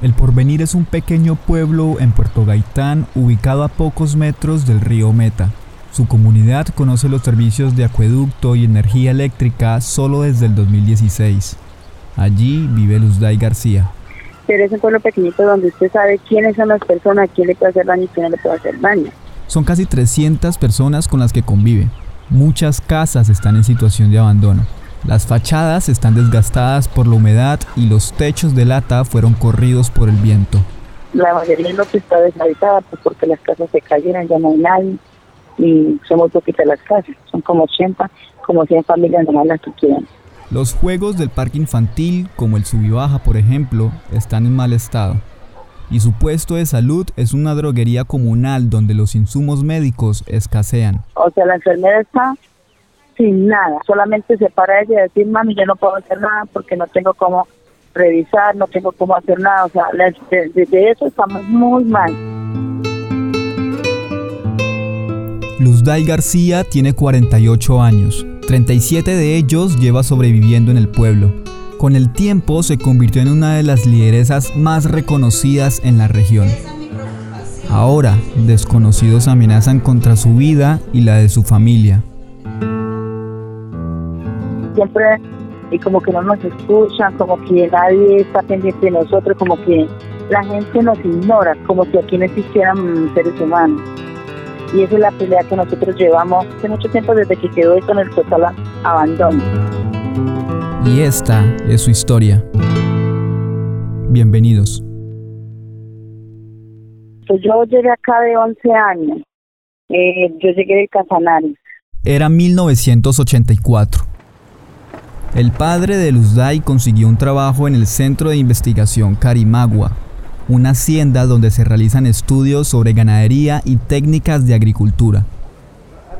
El Porvenir es un pequeño pueblo en Puerto Gaitán ubicado a pocos metros del río Meta. Su comunidad conoce los servicios de acueducto y energía eléctrica solo desde el 2016. Allí vive Luzday García. Pero es un pueblo pequeñito donde usted sabe quiénes son las personas, quién le puede hacer daño y quién no le puede hacer daño. Son casi 300 personas con las que convive. Muchas casas están en situación de abandono. Las fachadas están desgastadas por la humedad y los techos de lata fueron corridos por el viento. La mayoría no está deshabitada pues porque las casas se cayeron, ya no hay nadie y son muy poquitas las casas, son como 80, como 100 familias nomás las que quedan. Los juegos del parque infantil, como el Subibaja por ejemplo, están en mal estado y su puesto de salud es una droguería comunal donde los insumos médicos escasean. O sea, la enfermera está sin nada, solamente se para ella y decir, mami, yo no puedo hacer nada porque no tengo cómo revisar, no tengo cómo hacer nada, o sea, desde eso estamos muy mal. Luzday García tiene 48 años, 37 de ellos lleva sobreviviendo en el pueblo. Con el tiempo se convirtió en una de las lideresas más reconocidas en la región. Ahora, desconocidos amenazan contra su vida y la de su familia. Siempre, y como que no nos escuchan, como que nadie está pendiente de nosotros, como que la gente nos ignora, como si aquí no existieran seres humanos. Y esa es la pelea que nosotros llevamos hace mucho tiempo desde que quedó esto en el total abandono. Y esta es su historia. Bienvenidos. Pues yo llegué acá de 11 años. Eh, yo llegué de Casanare. Era 1984. El padre de Luzday consiguió un trabajo en el Centro de Investigación Carimagua, una hacienda donde se realizan estudios sobre ganadería y técnicas de agricultura.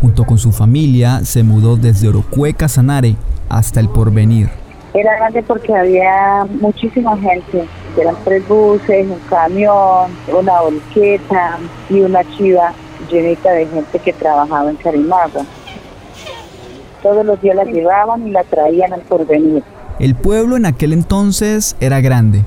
Junto con su familia se mudó desde Orocue, Casanare, hasta el porvenir. Era grande porque había muchísima gente. Eran tres buses, un camión, una volqueta y una chiva llenita de gente que trabajaba en Carimagua. Todos los días la llevaban y la traían al porvenir. El pueblo en aquel entonces era grande.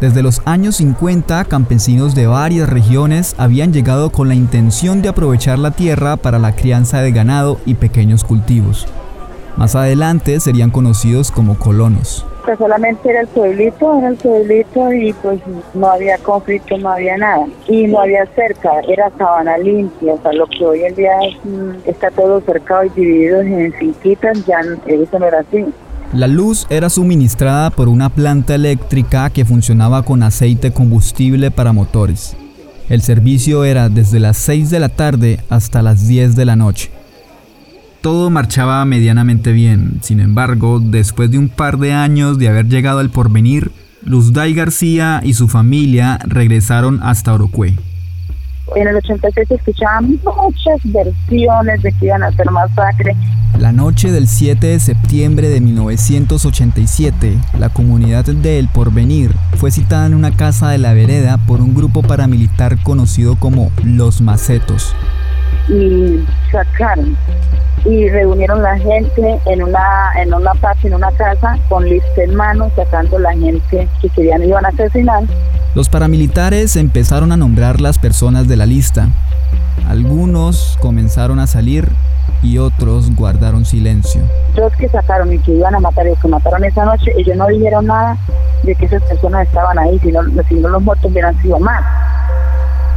Desde los años 50, campesinos de varias regiones habían llegado con la intención de aprovechar la tierra para la crianza de ganado y pequeños cultivos. Más adelante serían conocidos como colonos. Pues solamente era el pueblito, era el pueblito y pues no había conflicto, no había nada. Y no había cerca, era sabana limpia, o sea, lo que hoy en día mm, está todo cercado y dividido en finquitas, ya eso no era así. La luz era suministrada por una planta eléctrica que funcionaba con aceite combustible para motores. El servicio era desde las 6 de la tarde hasta las 10 de la noche. Todo marchaba medianamente bien, sin embargo, después de un par de años de haber llegado al porvenir, Luzday García y su familia regresaron hasta Orocue. En el 86 se escuchaban muchas versiones de que iban a hacer masacre. La noche del 7 de septiembre de 1987, la comunidad de El Porvenir fue citada en una casa de la vereda por un grupo paramilitar conocido como Los Macetos. Y sacaron y reunieron la gente en una en una parte, en una casa, con lista en mano, sacando la gente que querían iban a asesinar. Los paramilitares empezaron a nombrar las personas de la lista. Algunos comenzaron a salir y otros guardaron silencio. Los que sacaron y que iban a matar y que mataron esa noche, ellos no dijeron nada de que esas personas estaban ahí, sino, sino los muertos hubieran sido más.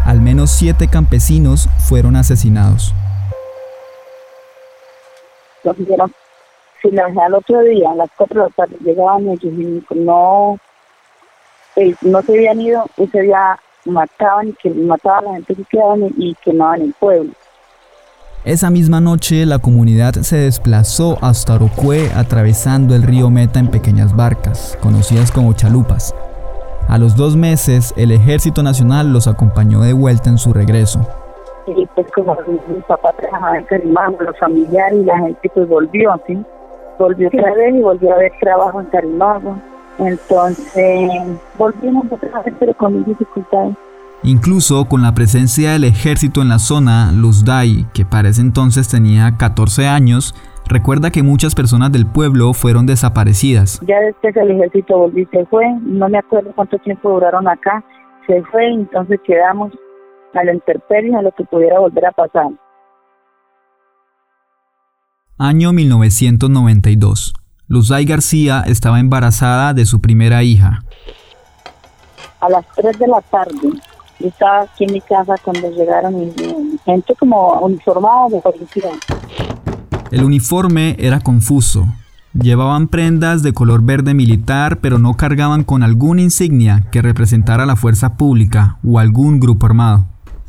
Al menos siete campesinos fueron asesinados nos dijeron, si la al otro día, a las cuatro de la tarde, llegaban ellos y no, eh, no se habían ido, ese día mataban y que mataban a la gente que quedaban y, quemaban el pueblo. Esa misma noche la comunidad se desplazó hasta Orocue atravesando el río Meta en pequeñas barcas, conocidas como chalupas. A los dos meses el Ejército Nacional los acompañó de vuelta en su regreso y pues como mi papá trabajaba en Carimagua, los familiares y la gente pues volvió, ¿sí? Volvió otra vez y volvió a ver trabajo en Carimagua. Entonces volvimos otra vez pero con dificultades. Incluso con la presencia del ejército en la zona, Luz Dai, que para ese entonces tenía 14 años, recuerda que muchas personas del pueblo fueron desaparecidas. Ya después el ejército volvió y se fue, no me acuerdo cuánto tiempo duraron acá, se fue, entonces quedamos a la intemperie a lo que pudiera volver a pasar. Año 1992. Luzay García estaba embarazada de su primera hija. A las 3 de la tarde, yo estaba aquí en mi casa cuando llegaron gente como uniformada de policía. El uniforme era confuso. Llevaban prendas de color verde militar, pero no cargaban con alguna insignia que representara la fuerza pública o algún grupo armado.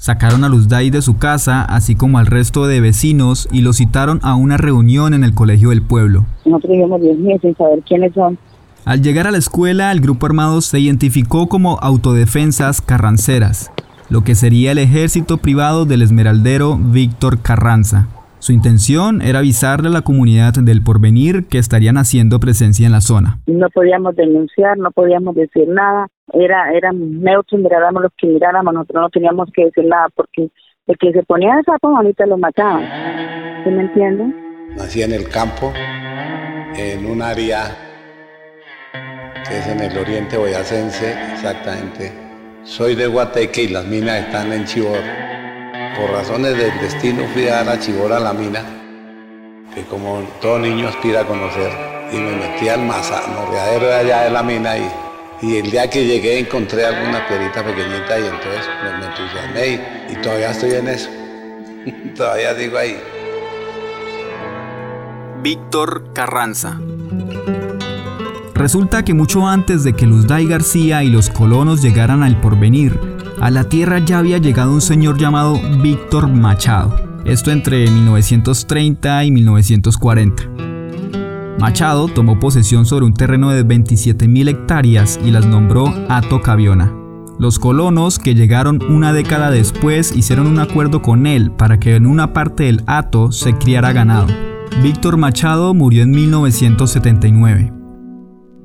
Sacaron a Luzday de su casa, así como al resto de vecinos, y lo citaron a una reunión en el colegio del pueblo. Nosotros sin saber quiénes son. Al llegar a la escuela, el grupo armado se identificó como Autodefensas Carranceras, lo que sería el ejército privado del esmeraldero Víctor Carranza. Su intención era avisarle a la comunidad del porvenir que estarían haciendo presencia en la zona. No podíamos denunciar, no podíamos decir nada, era, era neutros, miráramos los que miráramos, nosotros no teníamos que decir nada porque el que se ponía de sapo ahorita lo mataba. ¿Sí me entienden? Nací en el campo, en un área que es en el oriente boyacense, exactamente. Soy de Guateque y las minas están en Chibor por razones del destino fui a dar a la mina, que como todo niño aspira a conocer, y me metí al morreadero de allá de la mina y, y, el día que llegué encontré alguna piedrita pequeñita y entonces me, entusiasmé y, y todavía estoy en eso. todavía digo ahí. Víctor Carranza. Resulta que mucho antes de que Luzday García y los colonos llegaran al porvenir, a la tierra ya había llegado un señor llamado Víctor Machado, esto entre 1930 y 1940. Machado tomó posesión sobre un terreno de 27.000 hectáreas y las nombró Ato Caviona. Los colonos que llegaron una década después hicieron un acuerdo con él para que en una parte del Ato se criara ganado. Víctor Machado murió en 1979.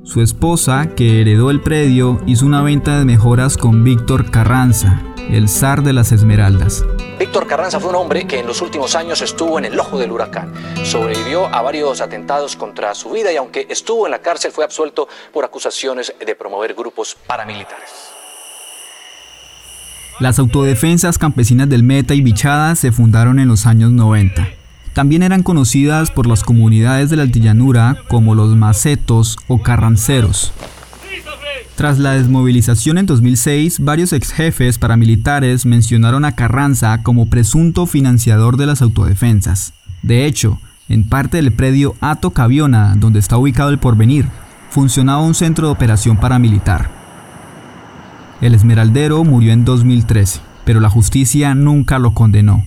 Su esposa, que heredó el predio, hizo una venta de mejoras con Víctor Carranza, el zar de las Esmeraldas. Víctor Carranza fue un hombre que en los últimos años estuvo en el ojo del huracán. Sobrevivió a varios atentados contra su vida y aunque estuvo en la cárcel fue absuelto por acusaciones de promover grupos paramilitares. Las autodefensas campesinas del Meta y Bichada se fundaron en los años 90. También eran conocidas por las comunidades de la altillanura como los macetos o carranceros. Tras la desmovilización en 2006, varios ex jefes paramilitares mencionaron a Carranza como presunto financiador de las autodefensas. De hecho, en parte del predio Ato Caviona, donde está ubicado el Porvenir, funcionaba un centro de operación paramilitar. El esmeraldero murió en 2013, pero la justicia nunca lo condenó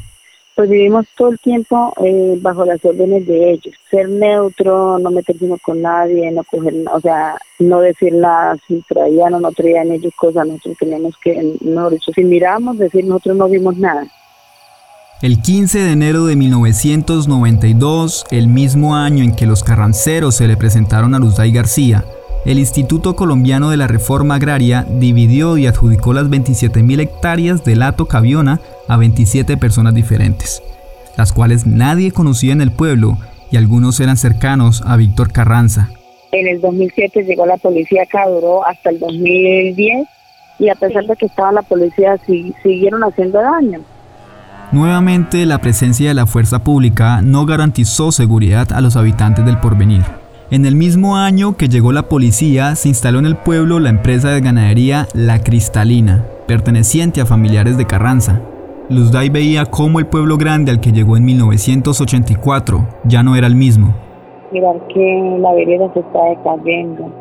pues vivimos todo el tiempo eh, bajo las órdenes de ellos. Ser neutro, no meterse con nadie, no coger, o sea, no decir nada, si traían o no traían ellos cosas, nosotros teníamos que, no, dicho, si miramos, decir nosotros no vimos nada. El 15 de enero de 1992, el mismo año en que los carranceros se le presentaron a Luzday García, el Instituto Colombiano de la Reforma Agraria dividió y adjudicó las 27.000 hectáreas de Lato Caviona a 27 personas diferentes, las cuales nadie conocía en el pueblo y algunos eran cercanos a Víctor Carranza. En el 2007 llegó la policía acá, duró hasta el 2010 y a pesar de que estaba la policía siguieron haciendo daño. Nuevamente la presencia de la fuerza pública no garantizó seguridad a los habitantes del porvenir. En el mismo año que llegó la policía, se instaló en el pueblo la empresa de ganadería La Cristalina, perteneciente a familiares de Carranza. Luzday veía cómo el pueblo grande al que llegó en 1984 ya no era el mismo. Mirar que la vereda se está decayendo,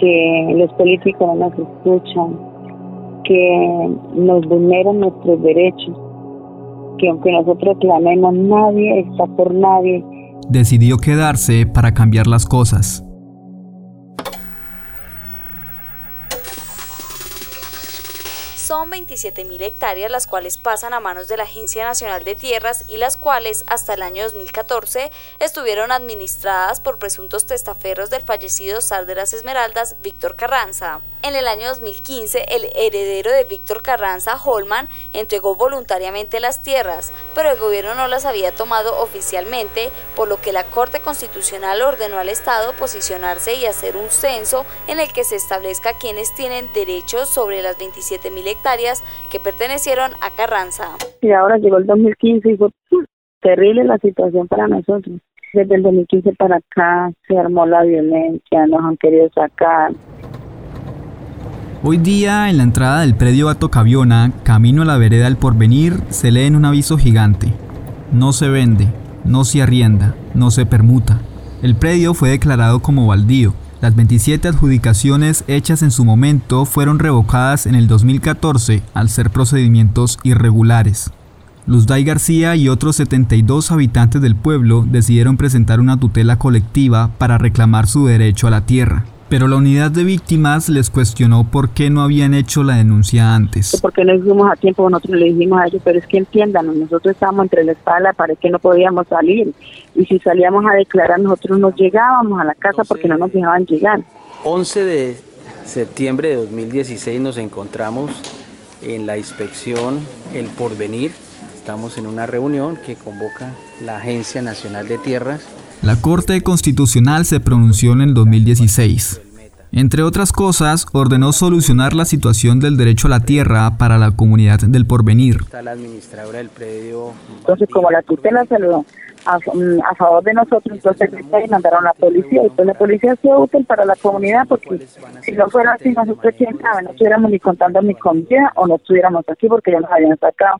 que los políticos no nos escuchan, que nos vulneran nuestros derechos, que aunque nosotros clamemos, nadie está por nadie decidió quedarse para cambiar las cosas. Son 27.000 hectáreas las cuales pasan a manos de la Agencia Nacional de Tierras y las cuales hasta el año 2014 estuvieron administradas por presuntos testaferros del fallecido zar de las Esmeraldas, Víctor Carranza. En el año 2015, el heredero de Víctor Carranza, Holman, entregó voluntariamente las tierras, pero el gobierno no las había tomado oficialmente, por lo que la Corte Constitucional ordenó al Estado posicionarse y hacer un censo en el que se establezca quienes tienen derechos sobre las 27 mil hectáreas que pertenecieron a Carranza. Y ahora llegó el 2015 y fue terrible la situación para nosotros. Desde el 2015 para acá se armó la violencia, nos han querido sacar. Hoy día, en la entrada del predio Bato Caviona, camino a la vereda del Porvenir, se lee en un aviso gigante. No se vende, no se arrienda, no se permuta. El predio fue declarado como baldío. Las 27 adjudicaciones hechas en su momento fueron revocadas en el 2014 al ser procedimientos irregulares. Luzday García y otros 72 habitantes del pueblo decidieron presentar una tutela colectiva para reclamar su derecho a la tierra. Pero la unidad de víctimas les cuestionó por qué no habían hecho la denuncia antes. Porque no fuimos a tiempo, nosotros le dijimos a ellos, pero es que entiendan, nosotros estábamos entre la espada y la pared que no podíamos salir. Y si salíamos a declarar, nosotros nos llegábamos a la casa porque no nos dejaban llegar. 11 de septiembre de 2016 nos encontramos en la inspección El Porvenir. Estamos en una reunión que convoca la Agencia Nacional de Tierras la Corte Constitucional se pronunció en el 2016. Entre otras cosas, ordenó solucionar la situación del derecho a la tierra para la comunidad del porvenir. Entonces, como la tutela se lo a, a, favor de nosotros, entonces mandaron a la policía. Y pues la policía sido útil para la comunidad porque si no fuera así, nosotros quién sabe, no estuviéramos ni contando mi comida o no estuviéramos aquí porque ya nos habían sacado.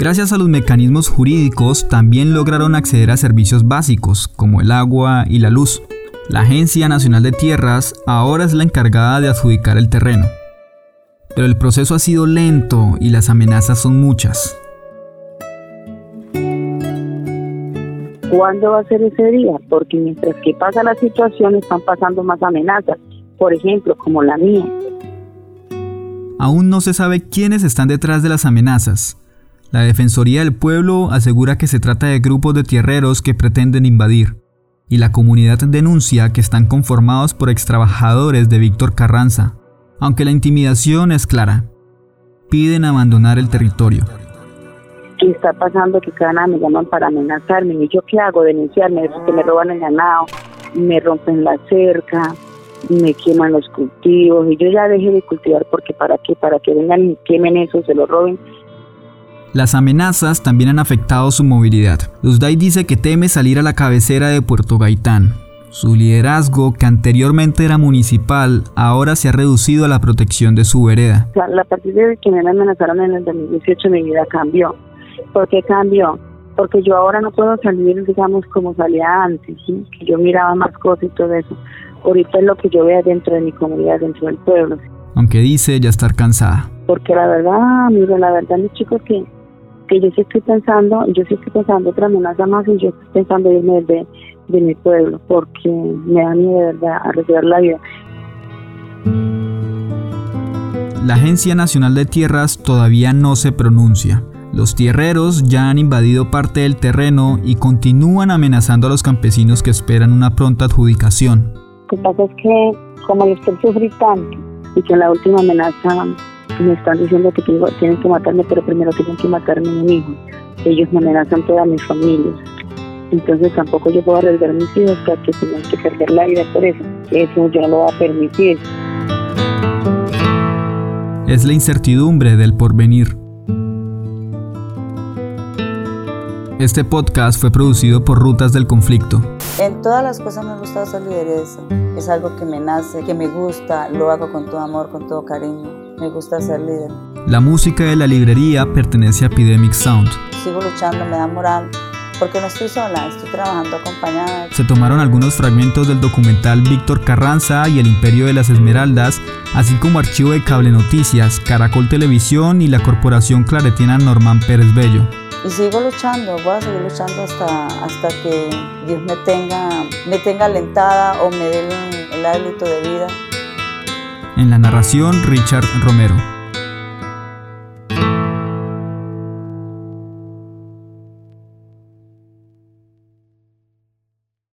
Gracias a los mecanismos jurídicos también lograron acceder a servicios básicos como el agua y la luz. La Agencia Nacional de Tierras ahora es la encargada de adjudicar el terreno. Pero el proceso ha sido lento y las amenazas son muchas. ¿Cuándo va a ser ese día? Porque mientras que pasa la situación están pasando más amenazas, por ejemplo, como la mía. Aún no se sabe quiénes están detrás de las amenazas, la Defensoría del Pueblo asegura que se trata de grupos de tierreros que pretenden invadir, y la comunidad denuncia que están conformados por extrabajadores de Víctor Carranza, aunque la intimidación es clara. Piden abandonar el territorio. ¿Qué está pasando? Que cada nada me llaman para amenazarme. ¿Y yo qué hago? Denunciarme, que me roban el ganado, me rompen la cerca, me queman los cultivos. Y yo ya dejé de cultivar porque para qué, para que vengan y quemen eso, se lo roben las amenazas también han afectado su movilidad. Luzday dice que teme salir a la cabecera de Puerto Gaitán. Su liderazgo, que anteriormente era municipal, ahora se ha reducido a la protección de su vereda. A partir de que me amenazaron en el 2018 mi vida cambió. ¿Por qué cambió? Porque yo ahora no puedo salir, digamos, como salía antes, que yo miraba más cosas y todo eso. Ahorita es lo que yo veo dentro de mi comunidad, dentro del pueblo. Aunque dice ya estar cansada. Porque la verdad, mire, la verdad, mis chicos que que yo sí estoy pensando, yo sí estoy pensando otra amenaza más y yo estoy pensando irme de, de mi pueblo porque me da miedo de verdad arriesgar la vida. La Agencia Nacional de Tierras todavía no se pronuncia. Los tierreros ya han invadido parte del terreno y continúan amenazando a los campesinos que esperan una pronta adjudicación. Lo que pasa es que como yo estoy sufriendo tanto y que la última amenaza me están diciendo que tienen que matarme, pero primero tienen que matarme a mi hijo. Ellos me amenazan toda mi familia. Entonces tampoco yo puedo arriesgar a mis hijos para que tengan que perder la vida por eso. Eso yo no lo voy a permitir. Es la incertidumbre del porvenir. Este podcast fue producido por Rutas del Conflicto. En todas las cosas me gusta ser lideresa. Es algo que me nace, que me gusta, lo hago con todo amor, con todo cariño. Me gusta ser líder. La música de la librería pertenece a Epidemic Sound. Sigo luchando, me da moral, porque no estoy sola, estoy trabajando acompañada. Se tomaron algunos fragmentos del documental Víctor Carranza y el Imperio de las Esmeraldas, así como archivo de Cable Noticias, Caracol Televisión y la corporación claretina Norman Pérez Bello. Y sigo luchando, voy a seguir luchando hasta, hasta que Dios me tenga, me tenga alentada o me dé el, el hálito de vida En la narración, Richard Romero.